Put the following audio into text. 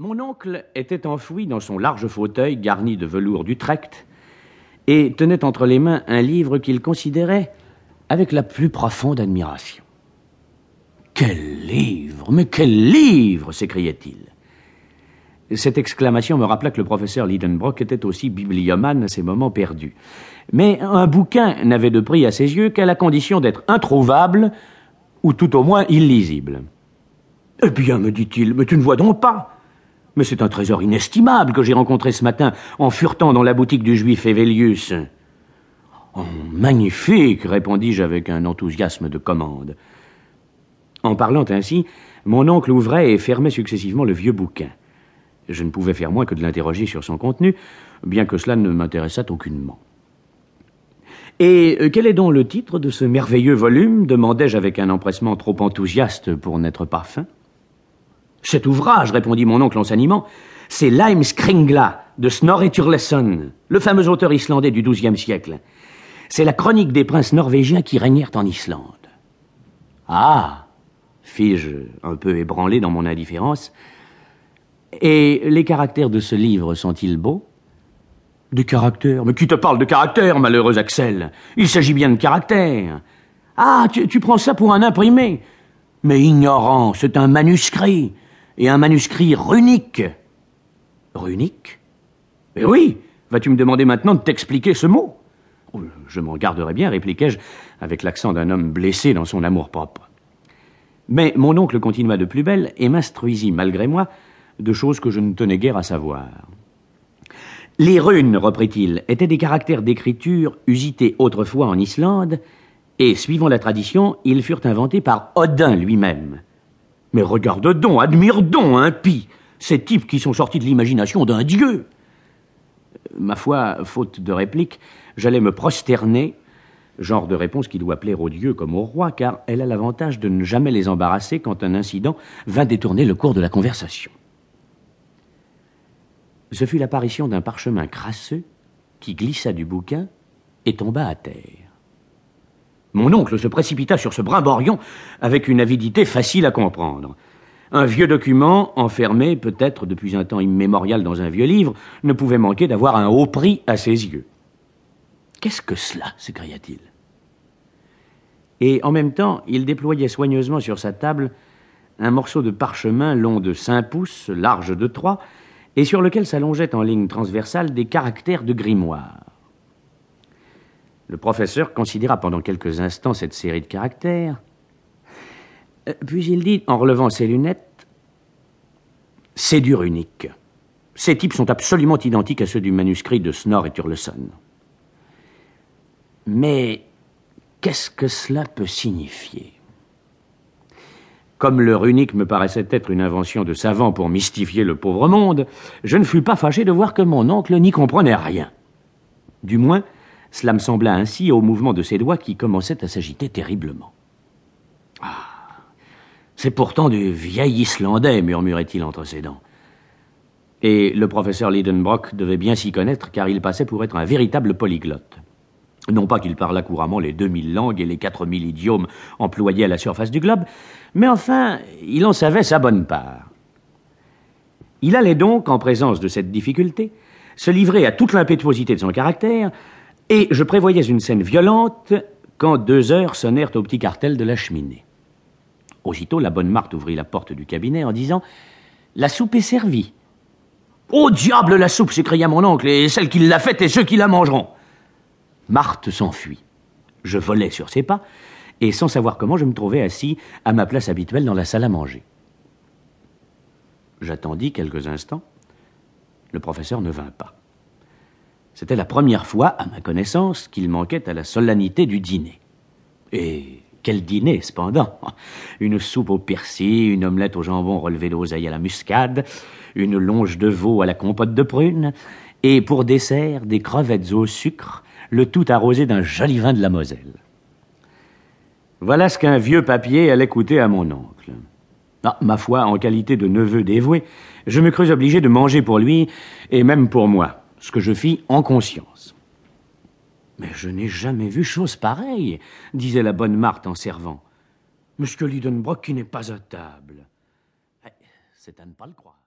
Mon oncle était enfoui dans son large fauteuil garni de velours d'Utrecht et tenait entre les mains un livre qu'il considérait avec la plus profonde admiration. Quel livre Mais quel livre s'écriait-il. Cette exclamation me rappela que le professeur Lidenbrock était aussi bibliomane à ses moments perdus. Mais un bouquin n'avait de prix à ses yeux qu'à la condition d'être introuvable ou tout au moins illisible. Eh bien, me dit-il, mais tu ne vois donc pas mais c'est un trésor inestimable que j'ai rencontré ce matin en furetant dans la boutique du juif Evelius. Oh, magnifique, répondis-je avec un enthousiasme de commande. En parlant ainsi, mon oncle ouvrait et fermait successivement le vieux bouquin. Je ne pouvais faire moins que de l'interroger sur son contenu, bien que cela ne m'intéressât aucunement. Et euh, quel est donc le titre de ce merveilleux volume demandai-je avec un empressement trop enthousiaste pour n'être pas fin. Cet ouvrage, répondit mon oncle en s'animant, c'est Skringla de Snorre Turleson, le fameux auteur islandais du XIIe siècle. C'est la chronique des princes norvégiens qui régnèrent en Islande. Ah fis-je, un peu ébranlé dans mon indifférence. Et les caractères de ce livre sont-ils beaux? Des caractères Mais qui te parle de caractères, malheureux Axel? Il s'agit bien de caractères. Ah, tu prends ça pour un imprimé Mais ignorant, c'est un manuscrit et un manuscrit runique. Runique? Mais oui Vas-tu me demander maintenant de t'expliquer ce mot? Oh, Je m'en garderai bien, répliquai-je, avec l'accent d'un homme blessé dans son amour-propre. Mais mon oncle continua de plus belle et m'instruisit, malgré moi, de choses que je ne tenais guère à savoir. Les runes, reprit-il, étaient des caractères d'écriture usités autrefois en Islande, et, suivant la tradition, ils furent inventés par Odin lui-même. Mais regarde donc, admire donc, impie, ces types qui sont sortis de l'imagination d'un dieu. Ma foi, faute de réplique, j'allais me prosterner, genre de réponse qui doit plaire aux dieux comme aux rois, car elle a l'avantage de ne jamais les embarrasser quand un incident vint détourner le cours de la conversation. Ce fut l'apparition d'un parchemin crasseux qui glissa du bouquin et tomba à terre. Mon oncle se précipita sur ce brimborion avec une avidité facile à comprendre. Un vieux document, enfermé peut-être depuis un temps immémorial dans un vieux livre, ne pouvait manquer d'avoir un haut prix à ses yeux. Qu'est-ce que cela s'écria-t-il. Et en même temps, il déployait soigneusement sur sa table un morceau de parchemin long de cinq pouces, large de trois, et sur lequel s'allongeaient en ligne transversale des caractères de grimoire. Le professeur considéra pendant quelques instants cette série de caractères, euh, puis il dit, en relevant ses lunettes, C'est dur unique. Ces types sont absolument identiques à ceux du manuscrit de Snorre et Turleson. Mais qu'est-ce que cela peut signifier? Comme le runique me paraissait être une invention de savant pour mystifier le pauvre monde, je ne fus pas fâché de voir que mon oncle n'y comprenait rien. Du moins, cela me sembla ainsi au mouvement de ses doigts qui commençaient à s'agiter terriblement. Ah C'est pourtant du vieil Islandais, murmurait-il entre ses dents. Et le professeur Lidenbrock devait bien s'y connaître, car il passait pour être un véritable polyglotte. Non pas qu'il parlât couramment les deux mille langues et les quatre mille idiomes employés à la surface du globe, mais enfin, il en savait sa bonne part. Il allait donc, en présence de cette difficulté, se livrer à toute l'impétuosité de son caractère, et je prévoyais une scène violente quand deux heures sonnèrent au petit cartel de la cheminée. Aussitôt, la bonne Marthe ouvrit la porte du cabinet en disant La soupe est servie. Au diable la soupe s'écria mon oncle, et celle qui l'a faite et ceux qui la mangeront. Marthe s'enfuit. Je volai sur ses pas, et sans savoir comment, je me trouvais assis à ma place habituelle dans la salle à manger. J'attendis quelques instants. Le professeur ne vint pas. C'était la première fois, à ma connaissance, qu'il manquait à la solennité du dîner. Et quel dîner, cependant Une soupe au persil, une omelette au jambon relevée d'oseille à la muscade, une longe de veau à la compote de prune, et pour dessert, des crevettes au sucre, le tout arrosé d'un joli vin de la Moselle. Voilà ce qu'un vieux papier allait coûter à mon oncle. Ah, ma foi, en qualité de neveu dévoué, je me crus obligé de manger pour lui, et même pour moi ce que je fis en conscience. Mais je n'ai jamais vu chose pareille, disait la bonne Marthe en servant. Monsieur Lidenbrock qui n'est pas à table. Eh, c'est à ne pas le croire.